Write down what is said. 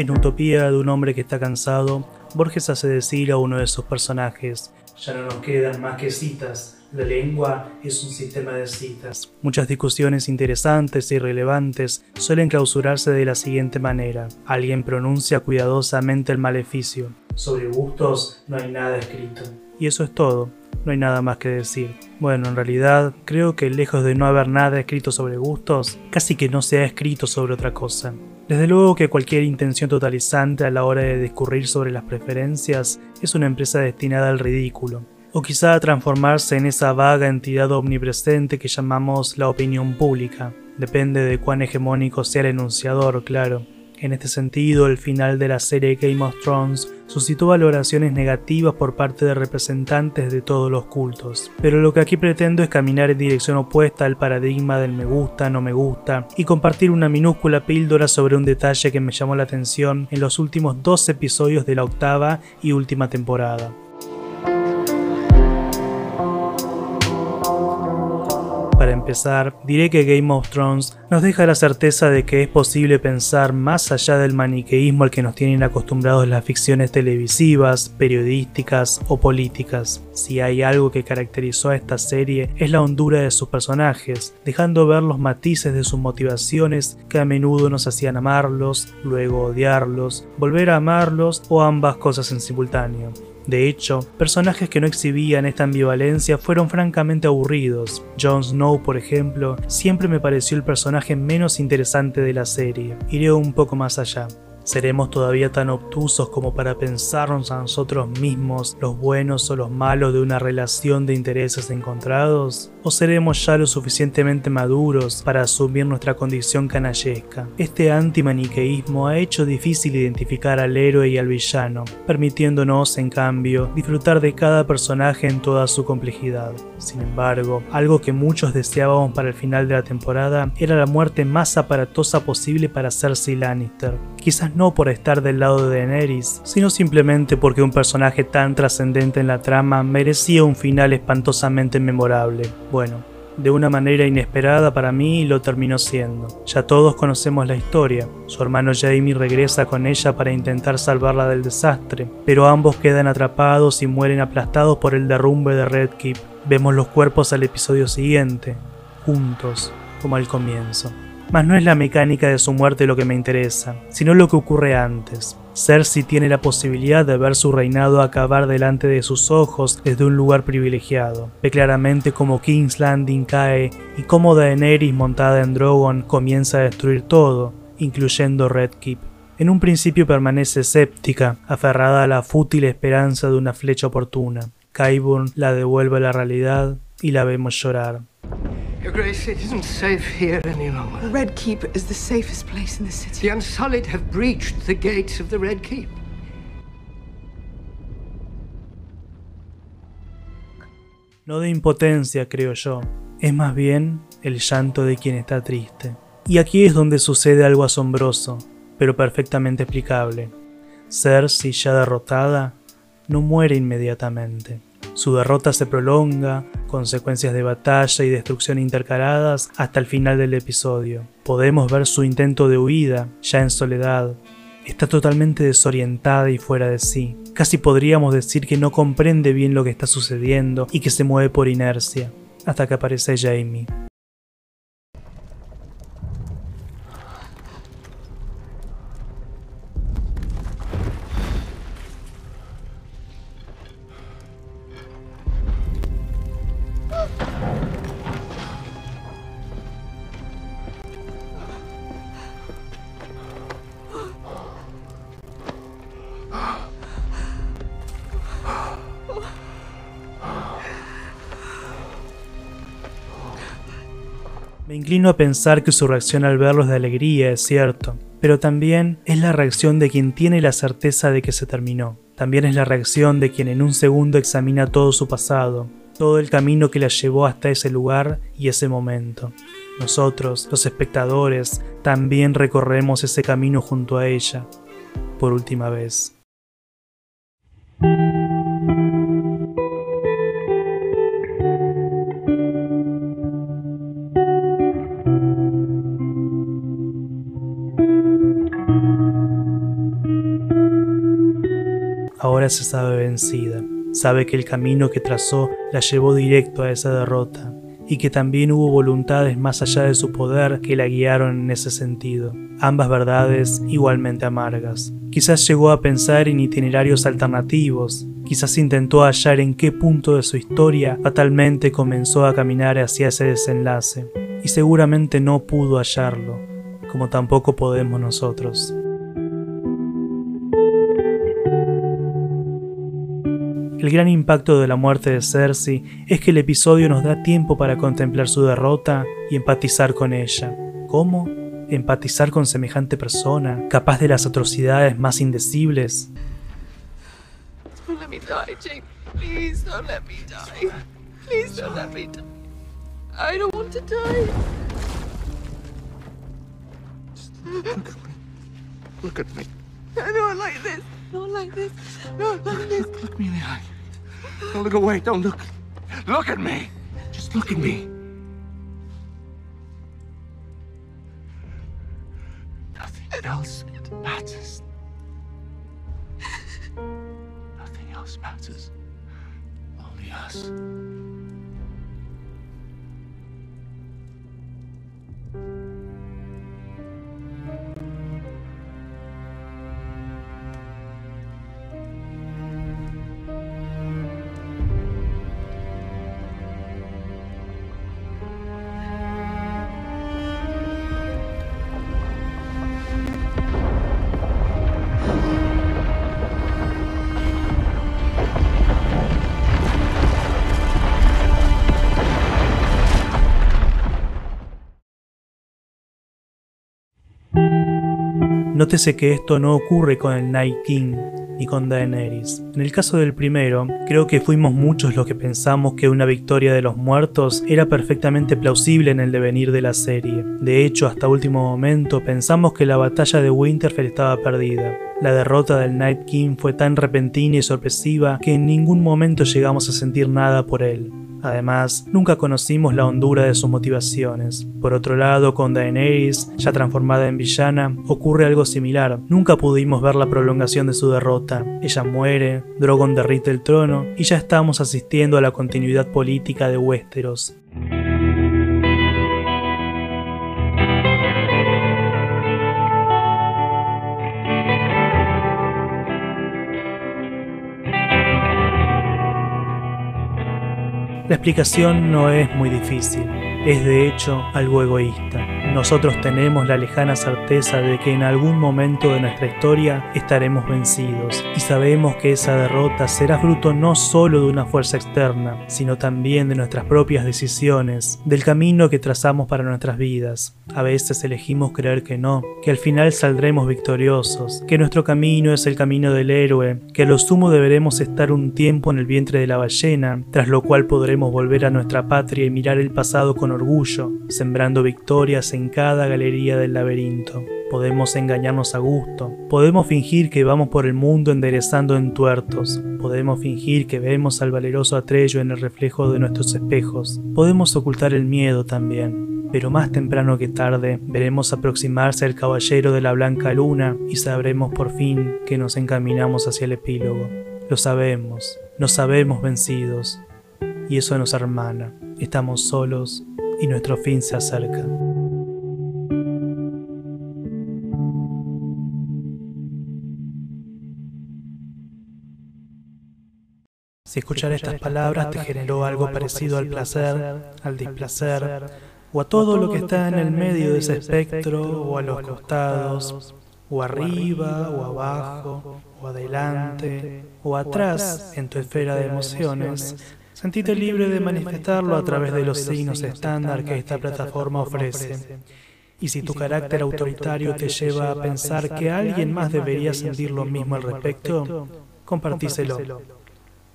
En Utopía de un hombre que está cansado, Borges hace decir a uno de sus personajes, ya no nos quedan más que citas, la lengua es un sistema de citas. Muchas discusiones interesantes e irrelevantes suelen clausurarse de la siguiente manera. Alguien pronuncia cuidadosamente el maleficio. Sobre gustos no hay nada escrito. Y eso es todo. No hay nada más que decir. Bueno, en realidad creo que lejos de no haber nada escrito sobre gustos, casi que no se ha escrito sobre otra cosa. Desde luego que cualquier intención totalizante a la hora de discurrir sobre las preferencias es una empresa destinada al ridículo o quizá a transformarse en esa vaga entidad omnipresente que llamamos la opinión pública. Depende de cuán hegemónico sea el enunciador, claro. En este sentido, el final de la serie Game of Thrones suscitó valoraciones negativas por parte de representantes de todos los cultos. Pero lo que aquí pretendo es caminar en dirección opuesta al paradigma del me gusta, no me gusta, y compartir una minúscula píldora sobre un detalle que me llamó la atención en los últimos dos episodios de la octava y última temporada. Para empezar, diré que Game of Thrones nos deja la certeza de que es posible pensar más allá del maniqueísmo al que nos tienen acostumbrados las ficciones televisivas, periodísticas o políticas. Si hay algo que caracterizó a esta serie es la hondura de sus personajes, dejando ver los matices de sus motivaciones que a menudo nos hacían amarlos, luego odiarlos, volver a amarlos o ambas cosas en simultáneo. De hecho, personajes que no exhibían esta ambivalencia fueron francamente aburridos. Jon Snow, por ejemplo, siempre me pareció el personaje menos interesante de la serie. Iré un poco más allá. ¿Seremos todavía tan obtusos como para pensarnos a nosotros mismos los buenos o los malos de una relación de intereses encontrados? ¿O seremos ya lo suficientemente maduros para asumir nuestra condición canallesca? Este antimaniqueísmo ha hecho difícil identificar al héroe y al villano, permitiéndonos, en cambio, disfrutar de cada personaje en toda su complejidad. Sin embargo, algo que muchos deseábamos para el final de la temporada era la muerte más aparatosa posible para Cersei Lannister. Quizás por estar del lado de Daenerys, sino simplemente porque un personaje tan trascendente en la trama merecía un final espantosamente memorable. Bueno, de una manera inesperada para mí lo terminó siendo. Ya todos conocemos la historia. Su hermano Jamie regresa con ella para intentar salvarla del desastre, pero ambos quedan atrapados y mueren aplastados por el derrumbe de Red Keep. Vemos los cuerpos al episodio siguiente, juntos, como al comienzo. Mas no es la mecánica de su muerte lo que me interesa, sino lo que ocurre antes. Cersei tiene la posibilidad de ver su reinado acabar delante de sus ojos desde un lugar privilegiado. Ve claramente cómo King's Landing cae y cómo Daenerys montada en Drogon comienza a destruir todo, incluyendo Red Keep. En un principio permanece escéptica, aferrada a la fútil esperanza de una flecha oportuna. Qyburn la devuelve a la realidad y la vemos llorar. Your Grace, it isn't safe here any longer. Red Keep is the safest place in the city. The Unsullied have breached the gates of the Red Keep. No de impotencia, creo yo. Es más bien el llanto de quien está triste. Y aquí es donde sucede algo asombroso, pero perfectamente explicable. Cersei, ya derrotada, no muere inmediatamente. Su derrota se prolonga, consecuencias de batalla y destrucción intercaladas hasta el final del episodio. Podemos ver su intento de huida, ya en soledad. Está totalmente desorientada y fuera de sí. Casi podríamos decir que no comprende bien lo que está sucediendo y que se mueve por inercia, hasta que aparece Jamie. Me inclino a pensar que su reacción al verlo es de alegría, es cierto, pero también es la reacción de quien tiene la certeza de que se terminó. También es la reacción de quien en un segundo examina todo su pasado, todo el camino que la llevó hasta ese lugar y ese momento. Nosotros, los espectadores, también recorremos ese camino junto a ella, por última vez. Ahora se sabe vencida. Sabe que el camino que trazó la llevó directo a esa derrota y que también hubo voluntades más allá de su poder que la guiaron en ese sentido. Ambas verdades igualmente amargas. Quizás llegó a pensar en itinerarios alternativos, quizás intentó hallar en qué punto de su historia fatalmente comenzó a caminar hacia ese desenlace, y seguramente no pudo hallarlo, como tampoco podemos nosotros. El gran impacto de la muerte de Cersei es que el episodio nos da tiempo para contemplar su derrota y empatizar con ella. ¿Cómo? Empatizar con semejante persona, capaz de las atrocidades más indecibles. Don't let me die, Jake. Please don't let me die. Please don't let me die. I don't want to die. Look at me. I don't like this. Not like this. Not like this. Look me in the eye. Don't look away. Don't look. Look at me. Just look at me. Nothing else matters. Nothing else matters. Only us. Nótese que esto no ocurre con el Night King ni con Daenerys. En el caso del primero, creo que fuimos muchos los que pensamos que una victoria de los muertos era perfectamente plausible en el devenir de la serie. De hecho, hasta último momento pensamos que la batalla de Winterfell estaba perdida. La derrota del Night King fue tan repentina y sorpresiva que en ningún momento llegamos a sentir nada por él. Además, nunca conocimos la hondura de sus motivaciones. Por otro lado, con Daenerys, ya transformada en villana, ocurre algo similar. Nunca pudimos ver la prolongación de su derrota. Ella muere, Drogon derrite el trono y ya estamos asistiendo a la continuidad política de Westeros. La explicación no es muy difícil, es de hecho algo egoísta. Nosotros tenemos la lejana certeza de que en algún momento de nuestra historia estaremos vencidos y sabemos que esa derrota será fruto no solo de una fuerza externa, sino también de nuestras propias decisiones, del camino que trazamos para nuestras vidas. A veces elegimos creer que no, que al final saldremos victoriosos, que nuestro camino es el camino del héroe, que a lo sumo deberemos estar un tiempo en el vientre de la ballena, tras lo cual podremos volver a nuestra patria y mirar el pasado con orgullo, sembrando victorias en cada galería del laberinto. Podemos engañarnos a gusto, podemos fingir que vamos por el mundo enderezando entuertos, podemos fingir que vemos al valeroso Atrello en el reflejo de nuestros espejos, podemos ocultar el miedo también, pero más temprano que tarde veremos aproximarse el caballero de la blanca luna y sabremos por fin que nos encaminamos hacia el epílogo. Lo sabemos, nos sabemos vencidos, y eso nos hermana. Estamos solos y nuestro fin se acerca. Si escuchar estas palabras te generó algo parecido al placer, al displacer, o a todo lo que está en el medio de ese espectro, o a los costados, o arriba, o abajo, o adelante, o atrás en tu esfera de emociones, sentite libre de manifestarlo a través de los signos estándar que esta plataforma ofrece. Y si tu carácter autoritario te lleva a pensar que alguien más debería sentir lo mismo al respecto, compartíselo.